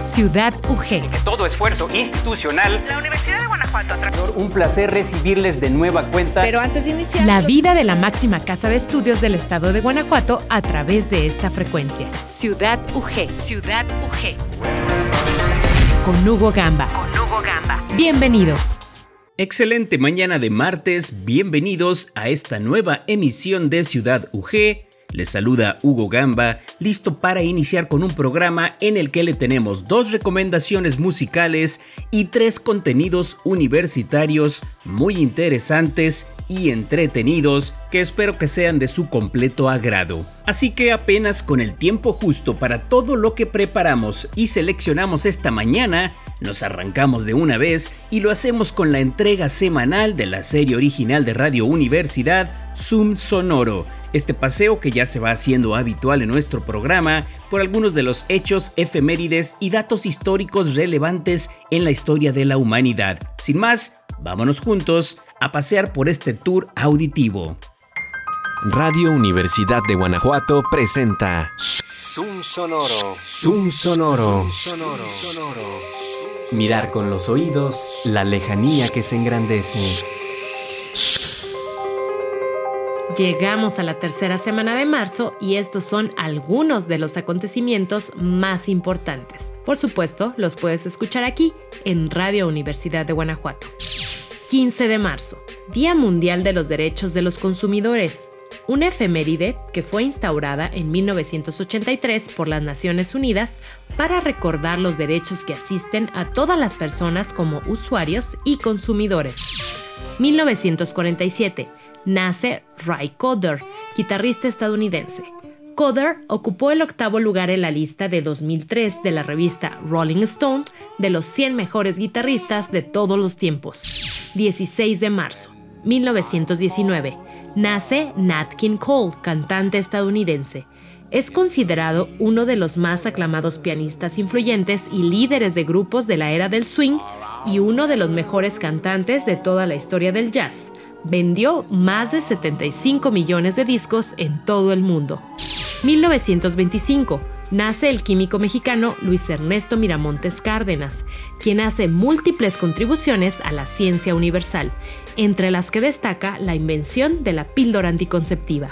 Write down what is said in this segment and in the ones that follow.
Ciudad UG. todo esfuerzo institucional. La Universidad de Guanajuato. Un placer recibirles de nueva cuenta. Pero antes de iniciar. La vida de la máxima casa de estudios del estado de Guanajuato a través de esta frecuencia. Ciudad UG. Ciudad UG. Con Hugo Gamba. Con Hugo Gamba. Bienvenidos. Excelente mañana de martes, bienvenidos a esta nueva emisión de Ciudad UG les saluda Hugo Gamba, listo para iniciar con un programa en el que le tenemos dos recomendaciones musicales y tres contenidos universitarios muy interesantes y entretenidos que espero que sean de su completo agrado. Así que apenas con el tiempo justo para todo lo que preparamos y seleccionamos esta mañana, nos arrancamos de una vez y lo hacemos con la entrega semanal de la serie original de Radio Universidad, Zoom Sonoro este paseo que ya se va haciendo habitual en nuestro programa por algunos de los hechos, efemérides y datos históricos relevantes en la historia de la humanidad. Sin más, vámonos juntos a pasear por este tour auditivo. Radio Universidad de Guanajuato presenta Zoom Sonoro. Zoom Sonoro. Mirar con los oídos la lejanía que se engrandece. Llegamos a la tercera semana de marzo y estos son algunos de los acontecimientos más importantes. Por supuesto, los puedes escuchar aquí en Radio Universidad de Guanajuato. 15 de marzo, Día Mundial de los Derechos de los Consumidores. Una efeméride que fue instaurada en 1983 por las Naciones Unidas para recordar los derechos que asisten a todas las personas como usuarios y consumidores. 1947 nace Ray Coder, guitarrista estadounidense. Coder ocupó el octavo lugar en la lista de 2003 de la revista Rolling Stone de los 100 mejores guitarristas de todos los tiempos. 16 de marzo, 1919, nace Nat King Cole, cantante estadounidense. Es considerado uno de los más aclamados pianistas influyentes y líderes de grupos de la era del swing y uno de los mejores cantantes de toda la historia del jazz vendió más de 75 millones de discos en todo el mundo. 1925 nace el químico mexicano Luis Ernesto Miramontes Cárdenas, quien hace múltiples contribuciones a la ciencia universal, entre las que destaca la invención de la píldora anticonceptiva.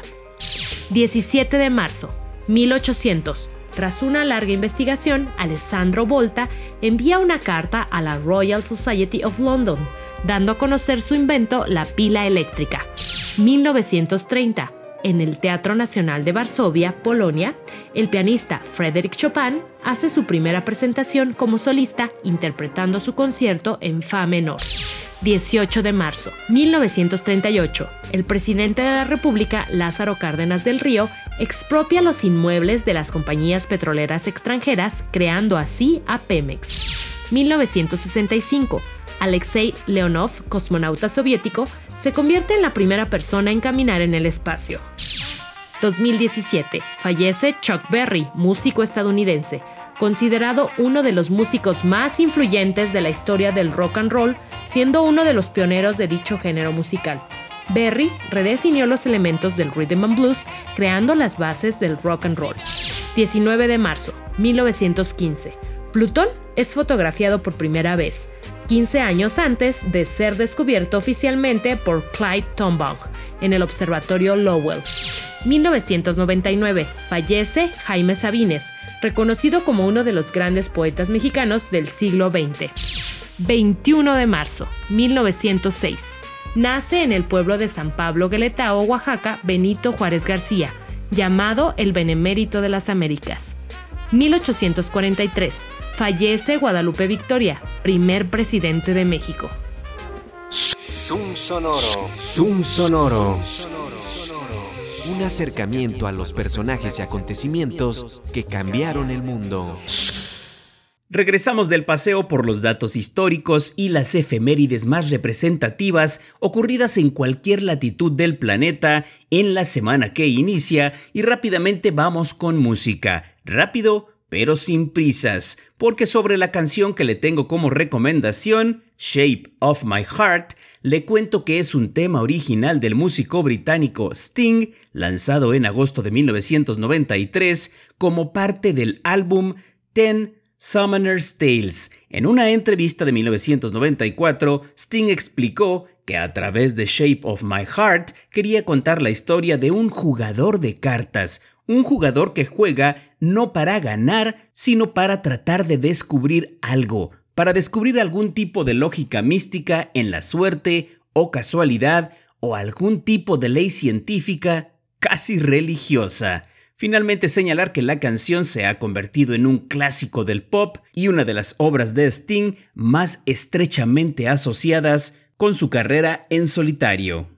17 de marzo, 1800. Tras una larga investigación, Alessandro Volta envía una carta a la Royal Society of London, dando a conocer su invento, la pila eléctrica. 1930. En el Teatro Nacional de Varsovia, Polonia, el pianista Frédéric Chopin hace su primera presentación como solista interpretando su concierto en Fa menor. 18 de marzo 1938, el presidente de la República, Lázaro Cárdenas del Río, expropia los inmuebles de las compañías petroleras extranjeras, creando así a Pemex. 1965, Alexei Leonov, cosmonauta soviético, se convierte en la primera persona en caminar en el espacio. 2017. Fallece Chuck Berry, músico estadounidense, considerado uno de los músicos más influyentes de la historia del rock and roll, siendo uno de los pioneros de dicho género musical. Berry redefinió los elementos del rhythm and blues, creando las bases del rock and roll. 19 de marzo, 1915. Plutón es fotografiado por primera vez, 15 años antes de ser descubierto oficialmente por Clyde Tombaugh en el Observatorio Lowell. 1999. Fallece Jaime Sabines, reconocido como uno de los grandes poetas mexicanos del siglo XX. 21 de marzo, 1906. Nace en el pueblo de San Pablo Gueletao, Oaxaca, Benito Juárez García, llamado el Benemérito de las Américas. 1843. Fallece Guadalupe Victoria, primer presidente de México. Zoom Sonoro. Zoom Sonoro. Un acercamiento a los personajes y acontecimientos que cambiaron el mundo. Regresamos del paseo por los datos históricos y las efemérides más representativas ocurridas en cualquier latitud del planeta en la semana que inicia y rápidamente vamos con música. Rápido, pero sin prisas, porque sobre la canción que le tengo como recomendación, Shape of My Heart, le cuento que es un tema original del músico británico Sting, lanzado en agosto de 1993 como parte del álbum Ten Summoner's Tales. En una entrevista de 1994, Sting explicó que a través de Shape of My Heart quería contar la historia de un jugador de cartas, un jugador que juega no para ganar, sino para tratar de descubrir algo, para descubrir algún tipo de lógica mística en la suerte o casualidad o algún tipo de ley científica casi religiosa. Finalmente señalar que la canción se ha convertido en un clásico del pop y una de las obras de Sting más estrechamente asociadas con su carrera en solitario.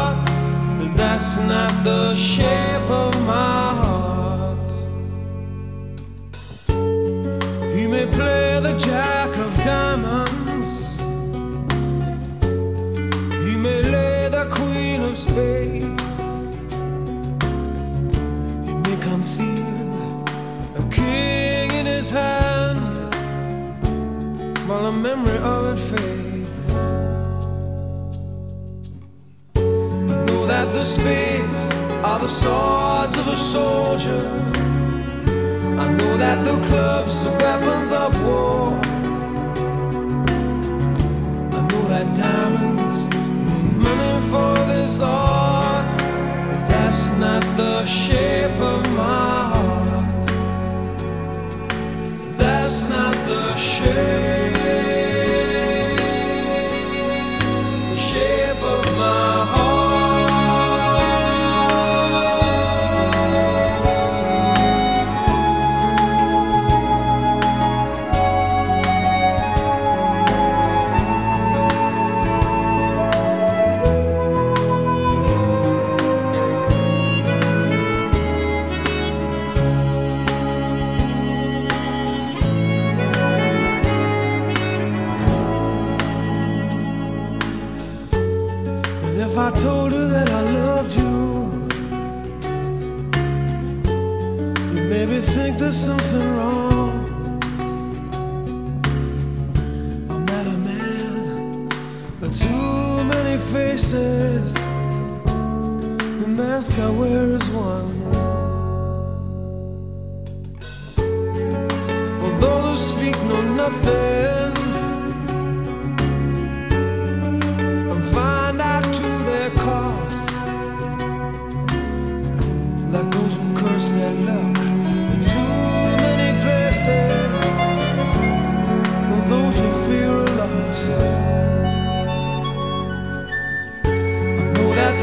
that's not the shape of my heart. He may play the jack of diamonds, he may lay the queen of spades, he may conceal a king in his hand while a memory of it fades. The spades are the swords of a soldier. I know that the clubs are weapons of war. I know that diamonds if I told her that I loved you? You made me think there's something wrong. I'm not a man with too many faces. The mask I wear is one. For those who speak know nothing.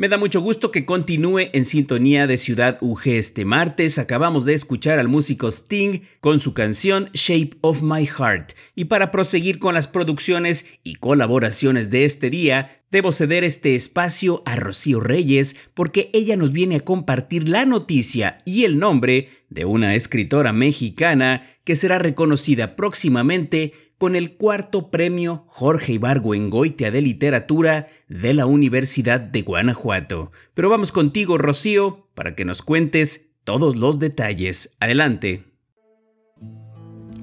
Me da mucho gusto que continúe en sintonía de Ciudad UG este martes. Acabamos de escuchar al músico Sting con su canción Shape of My Heart. Y para proseguir con las producciones y colaboraciones de este día, debo ceder este espacio a Rocío Reyes porque ella nos viene a compartir la noticia y el nombre de una escritora mexicana que será reconocida próximamente con el cuarto premio Jorge Ibargüengoitia de Literatura de la Universidad de Guanajuato. Pero vamos contigo, Rocío, para que nos cuentes todos los detalles. Adelante.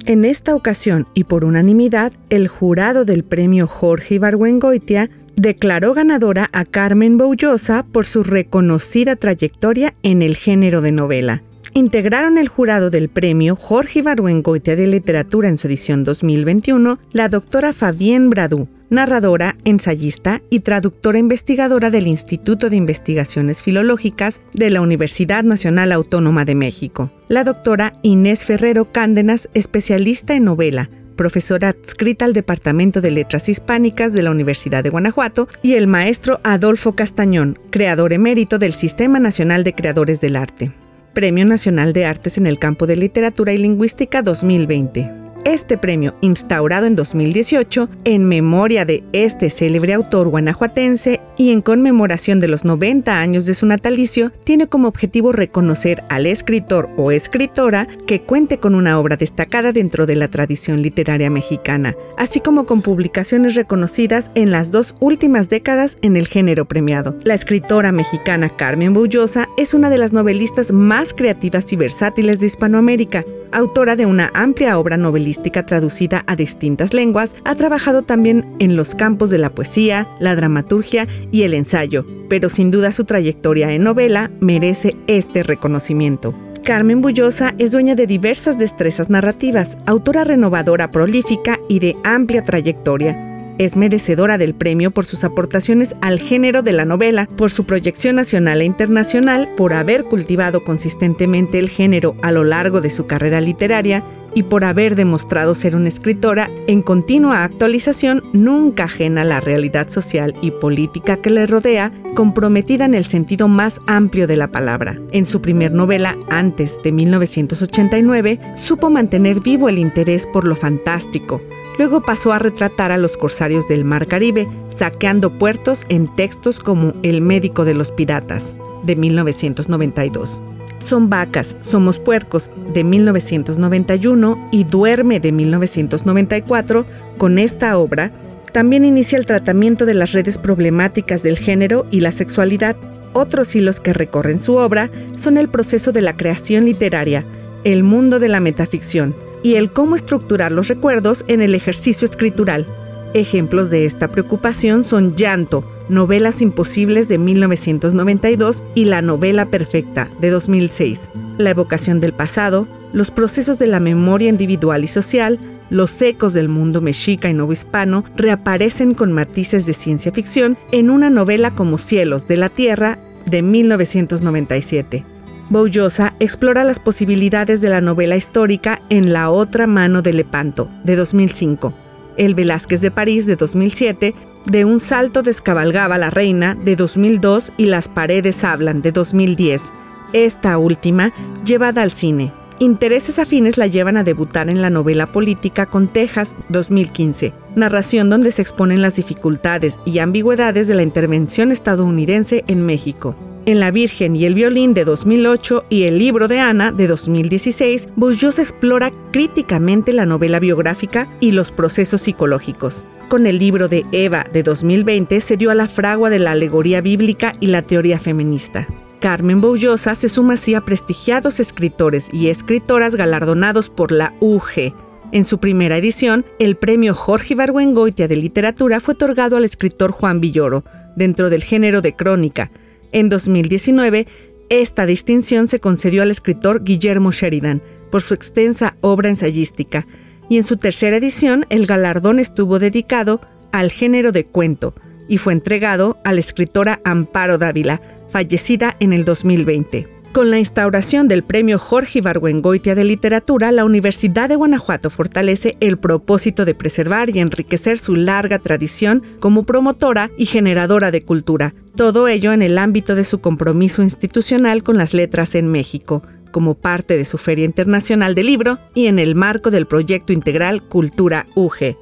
En esta ocasión y por unanimidad, el jurado del premio Jorge Ibargüengoitia declaró ganadora a Carmen Boullosa por su reconocida trayectoria en el género de novela integraron el jurado del premio Jorge Ibargüengoitia de Literatura en su edición 2021 la doctora Fabienne Bradú, narradora, ensayista y traductora investigadora del Instituto de Investigaciones Filológicas de la Universidad Nacional Autónoma de México, la doctora Inés Ferrero Cándenas, especialista en novela, profesora adscrita al Departamento de Letras Hispánicas de la Universidad de Guanajuato, y el maestro Adolfo Castañón, creador emérito del Sistema Nacional de Creadores del Arte. Premio Nacional de Artes en el campo de Literatura y Lingüística 2020 este premio, instaurado en 2018 en memoria de este célebre autor guanajuatense y en conmemoración de los 90 años de su natalicio, tiene como objetivo reconocer al escritor o escritora que cuente con una obra destacada dentro de la tradición literaria mexicana, así como con publicaciones reconocidas en las dos últimas décadas en el género premiado. La escritora mexicana Carmen Bullosa es una de las novelistas más creativas y versátiles de Hispanoamérica, autora de una amplia obra novelística traducida a distintas lenguas, ha trabajado también en los campos de la poesía, la dramaturgia y el ensayo, pero sin duda su trayectoria en novela merece este reconocimiento. Carmen Bullosa es dueña de diversas destrezas narrativas, autora renovadora prolífica y de amplia trayectoria es merecedora del premio por sus aportaciones al género de la novela, por su proyección nacional e internacional, por haber cultivado consistentemente el género a lo largo de su carrera literaria y por haber demostrado ser una escritora en continua actualización, nunca ajena a la realidad social y política que le rodea, comprometida en el sentido más amplio de la palabra. En su primer novela, antes de 1989, supo mantener vivo el interés por lo fantástico, Luego pasó a retratar a los corsarios del Mar Caribe, saqueando puertos en textos como El médico de los piratas, de 1992. Son vacas, somos puercos, de 1991 y Duerme, de 1994. Con esta obra, también inicia el tratamiento de las redes problemáticas del género y la sexualidad. Otros hilos que recorren su obra son el proceso de la creación literaria, el mundo de la metaficción, y el cómo estructurar los recuerdos en el ejercicio escritural. Ejemplos de esta preocupación son Llanto, Novelas Imposibles de 1992 y La Novela Perfecta de 2006, La evocación del pasado, los procesos de la memoria individual y social, los ecos del mundo mexica y novohispano reaparecen con matices de ciencia ficción en una novela como Cielos de la Tierra de 1997. Boullosa explora las posibilidades de la novela histórica en La otra mano de Lepanto, de 2005, El Velázquez de París, de 2007, De un salto descabalgaba la reina, de 2002 y Las paredes hablan, de 2010, esta última llevada al cine. Intereses afines la llevan a debutar en la novela política con Texas 2015, narración donde se exponen las dificultades y ambigüedades de la intervención estadounidense en México. En La Virgen y el Violín de 2008 y El libro de Ana de 2016, Bourgeois explora críticamente la novela biográfica y los procesos psicológicos. Con el libro de Eva de 2020 se dio a la fragua de la alegoría bíblica y la teoría feminista. Carmen Boullosa se suma así a prestigiados escritores y escritoras galardonados por la UG. En su primera edición, el premio Jorge Ibargüengoitia de Literatura fue otorgado al escritor Juan Villoro, dentro del género de crónica, en 2019, esta distinción se concedió al escritor Guillermo Sheridan por su extensa obra ensayística, y en su tercera edición el galardón estuvo dedicado al género de cuento y fue entregado a la escritora Amparo Dávila, fallecida en el 2020. Con la instauración del Premio Jorge Ibargüengoitia de Literatura, la Universidad de Guanajuato fortalece el propósito de preservar y enriquecer su larga tradición como promotora y generadora de cultura, todo ello en el ámbito de su compromiso institucional con las letras en México, como parte de su Feria Internacional del Libro y en el marco del proyecto integral Cultura UG.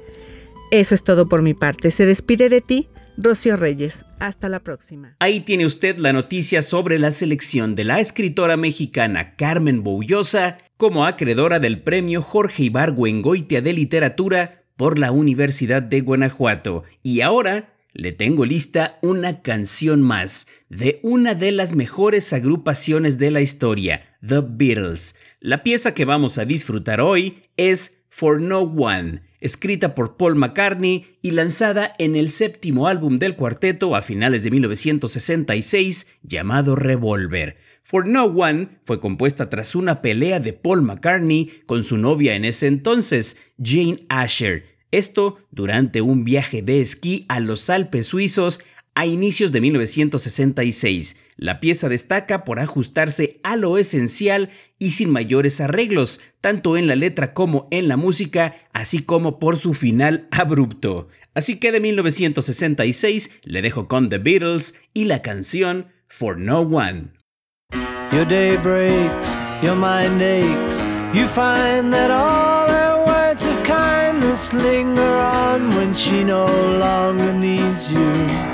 Eso es todo por mi parte. Se despide de ti, Rocío Reyes. Hasta la próxima. Ahí tiene usted la noticia sobre la selección de la escritora mexicana Carmen Boullosa como acreedora del premio Jorge Ibargüengoitia de Literatura por la Universidad de Guanajuato. Y ahora le tengo lista una canción más de una de las mejores agrupaciones de la historia, The Beatles. La pieza que vamos a disfrutar hoy es For No One escrita por Paul McCartney y lanzada en el séptimo álbum del cuarteto a finales de 1966 llamado Revolver. For No One fue compuesta tras una pelea de Paul McCartney con su novia en ese entonces, Jane Asher. Esto durante un viaje de esquí a los Alpes suizos a inicios de 1966. La pieza destaca por ajustarse a lo esencial y sin mayores arreglos, tanto en la letra como en la música, así como por su final abrupto. Así que de 1966 le dejo con The Beatles y la canción For No One. Your day breaks, your mind aches. You find that all her words of kindness linger on when she no longer needs you.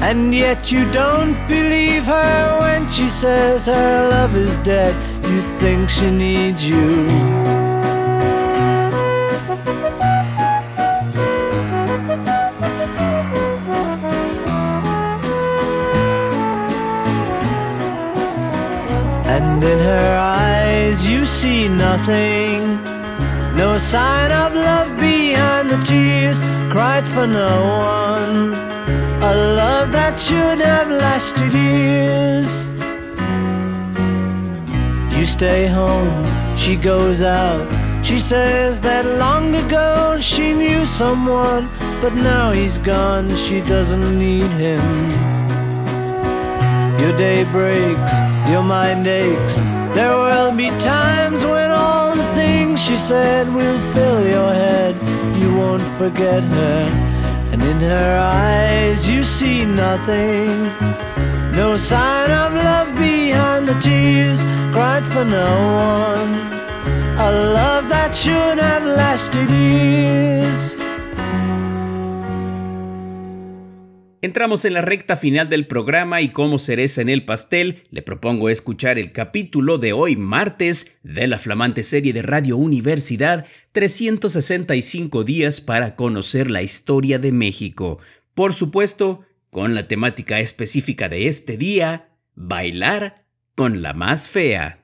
And yet you don't believe her when she says her love is dead. You think she needs you. And in her eyes you see nothing. No sign of love behind the tears cried for no one. A love that should have lasted years. You stay home, she goes out. She says that long ago she knew someone, but now he's gone, she doesn't need him. Your day breaks, your mind aches. There will be times when all the things she said will fill your head. You won't forget her, in her eyes you see nothing. No sign of love behind the tears cried for no one. A love that should have lasted years. Entramos en la recta final del programa y como cereza en el pastel, le propongo escuchar el capítulo de hoy martes de la flamante serie de Radio Universidad 365 días para conocer la historia de México. Por supuesto, con la temática específica de este día, bailar con la más fea.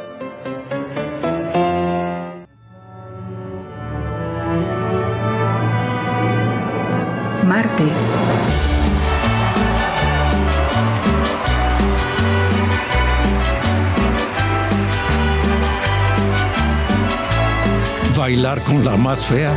Bailar con la más fea.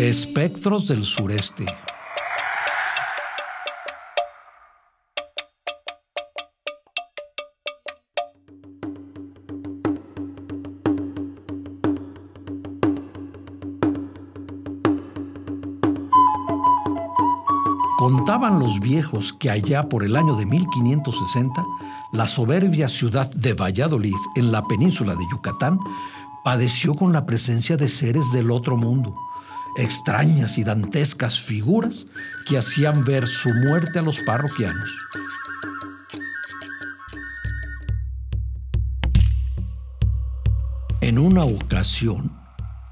Espectros del sureste. Los viejos que allá por el año de 1560, la soberbia ciudad de Valladolid, en la península de Yucatán, padeció con la presencia de seres del otro mundo, extrañas y dantescas figuras que hacían ver su muerte a los parroquianos. En una ocasión,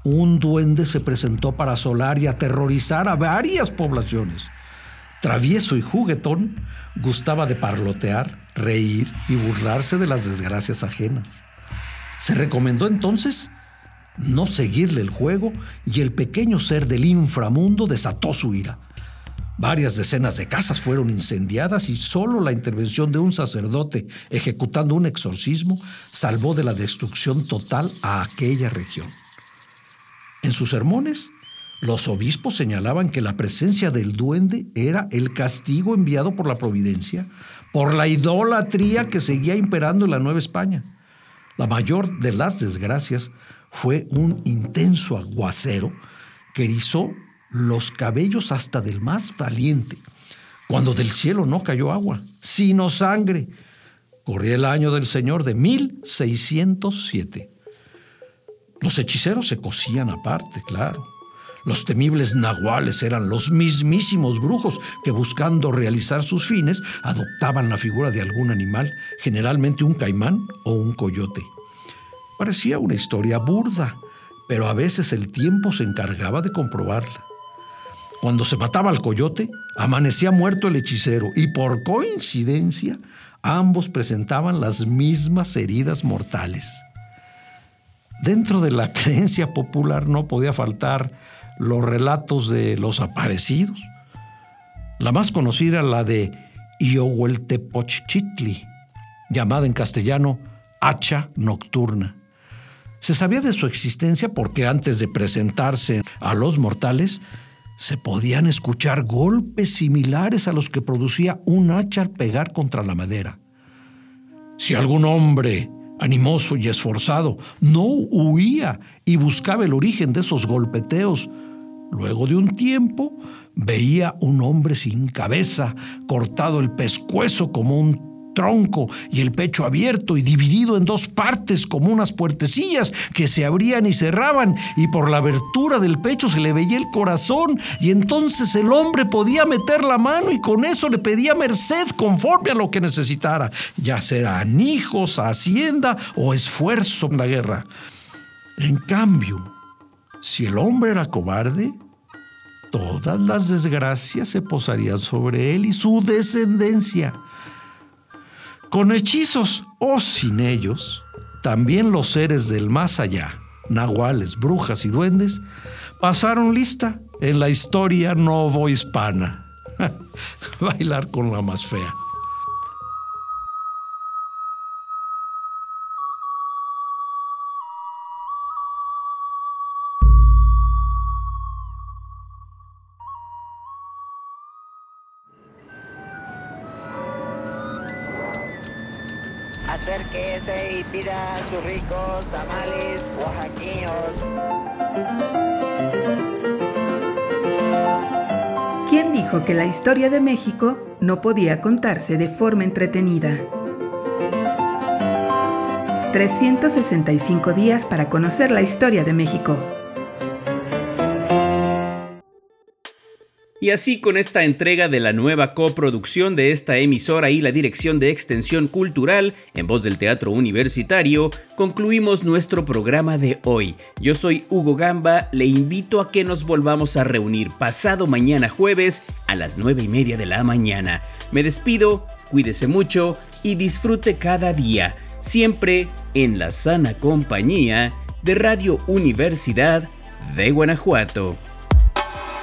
un duende se presentó para asolar y aterrorizar a varias poblaciones. Travieso y juguetón, gustaba de parlotear, reír y burlarse de las desgracias ajenas. Se recomendó entonces no seguirle el juego y el pequeño ser del inframundo desató su ira. Varias decenas de casas fueron incendiadas y solo la intervención de un sacerdote ejecutando un exorcismo salvó de la destrucción total a aquella región. En sus sermones, los obispos señalaban que la presencia del duende era el castigo enviado por la providencia por la idolatría que seguía imperando en la Nueva España. La mayor de las desgracias fue un intenso aguacero que erizó los cabellos hasta del más valiente, cuando del cielo no cayó agua, sino sangre. Corría el año del Señor de 1607. Los hechiceros se cosían aparte, claro. Los temibles nahuales eran los mismísimos brujos que buscando realizar sus fines adoptaban la figura de algún animal, generalmente un caimán o un coyote. Parecía una historia burda, pero a veces el tiempo se encargaba de comprobarla. Cuando se mataba al coyote, amanecía muerto el hechicero y por coincidencia ambos presentaban las mismas heridas mortales. Dentro de la creencia popular no podía faltar los relatos de los aparecidos. La más conocida, la de Iohueltepochchitli, llamada en castellano hacha nocturna. Se sabía de su existencia porque antes de presentarse a los mortales, se podían escuchar golpes similares a los que producía un hacha al pegar contra la madera. Si algún hombre animoso y esforzado no huía y buscaba el origen de esos golpeteos, Luego de un tiempo, veía un hombre sin cabeza, cortado el pescuezo como un tronco y el pecho abierto y dividido en dos partes como unas puertecillas que se abrían y cerraban y por la abertura del pecho se le veía el corazón y entonces el hombre podía meter la mano y con eso le pedía merced conforme a lo que necesitara, ya sean hijos, hacienda o esfuerzo en la guerra. En cambio, si el hombre era cobarde, todas las desgracias se posarían sobre él y su descendencia. Con hechizos o sin ellos, también los seres del más allá, nahuales, brujas y duendes, pasaron lista en la historia novohispana. Bailar con la más fea. Acérquese y pida sus ricos tamales oaxaqueños. ¿Quién dijo que la historia de México no podía contarse de forma entretenida? 365 días para conocer la historia de México. Y así con esta entrega de la nueva coproducción de esta emisora y la Dirección de Extensión Cultural en voz del Teatro Universitario, concluimos nuestro programa de hoy. Yo soy Hugo Gamba, le invito a que nos volvamos a reunir pasado mañana jueves a las 9 y media de la mañana. Me despido, cuídese mucho y disfrute cada día, siempre en la sana compañía de Radio Universidad de Guanajuato.